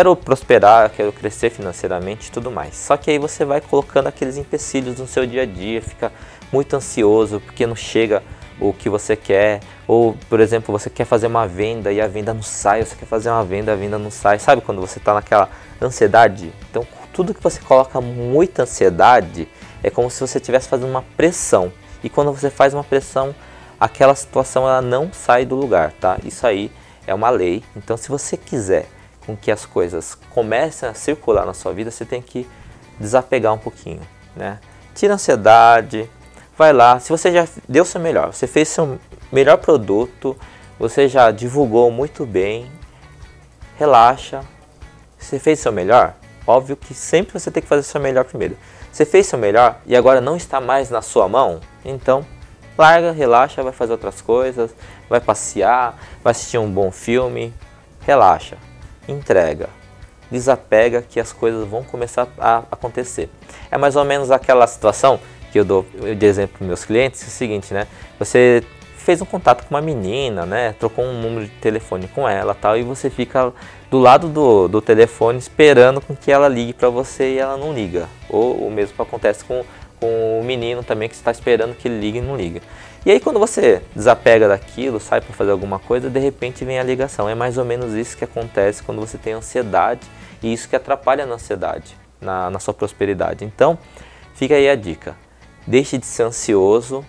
Quero prosperar, quero crescer financeiramente e tudo mais. Só que aí você vai colocando aqueles empecilhos no seu dia a dia, fica muito ansioso porque não chega o que você quer, ou por exemplo, você quer fazer uma venda e a venda não sai, você quer fazer uma venda, a venda não sai. Sabe quando você está naquela ansiedade? Então, tudo que você coloca muita ansiedade é como se você estivesse fazendo uma pressão. E quando você faz uma pressão, aquela situação ela não sai do lugar, tá? Isso aí é uma lei. Então, se você quiser com que as coisas comecem a circular na sua vida, você tem que desapegar um pouquinho, né? Tira a ansiedade, vai lá. Se você já deu seu melhor, você fez seu melhor produto, você já divulgou muito bem, relaxa. Você fez seu melhor? Óbvio que sempre você tem que fazer seu melhor primeiro. Você fez seu melhor e agora não está mais na sua mão? Então, larga, relaxa, vai fazer outras coisas, vai passear, vai assistir um bom filme, relaxa entrega. Desapega que as coisas vão começar a acontecer. É mais ou menos aquela situação que eu dou de exemplo para meus clientes, é o seguinte, né? Você fez um contato com uma menina, né? Trocou um número de telefone com ela, tal, e você fica do lado do, do telefone esperando com que ela ligue para você e ela não liga. Ou o mesmo acontece com, com o menino também que está esperando que ele ligue e não liga. E aí quando você desapega daquilo, sai para fazer alguma coisa, de repente vem a ligação. É mais ou menos isso que acontece quando você tem ansiedade e isso que atrapalha na ansiedade, na, na sua prosperidade. Então, fica aí a dica. Deixe de ser ansioso,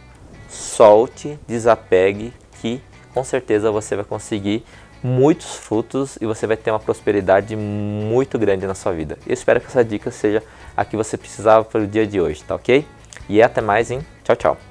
solte, desapegue, que com certeza você vai conseguir muitos frutos e você vai ter uma prosperidade muito grande na sua vida. Eu espero que essa dica seja a que você precisava para o dia de hoje, tá ok? E até mais, hein? Tchau, tchau.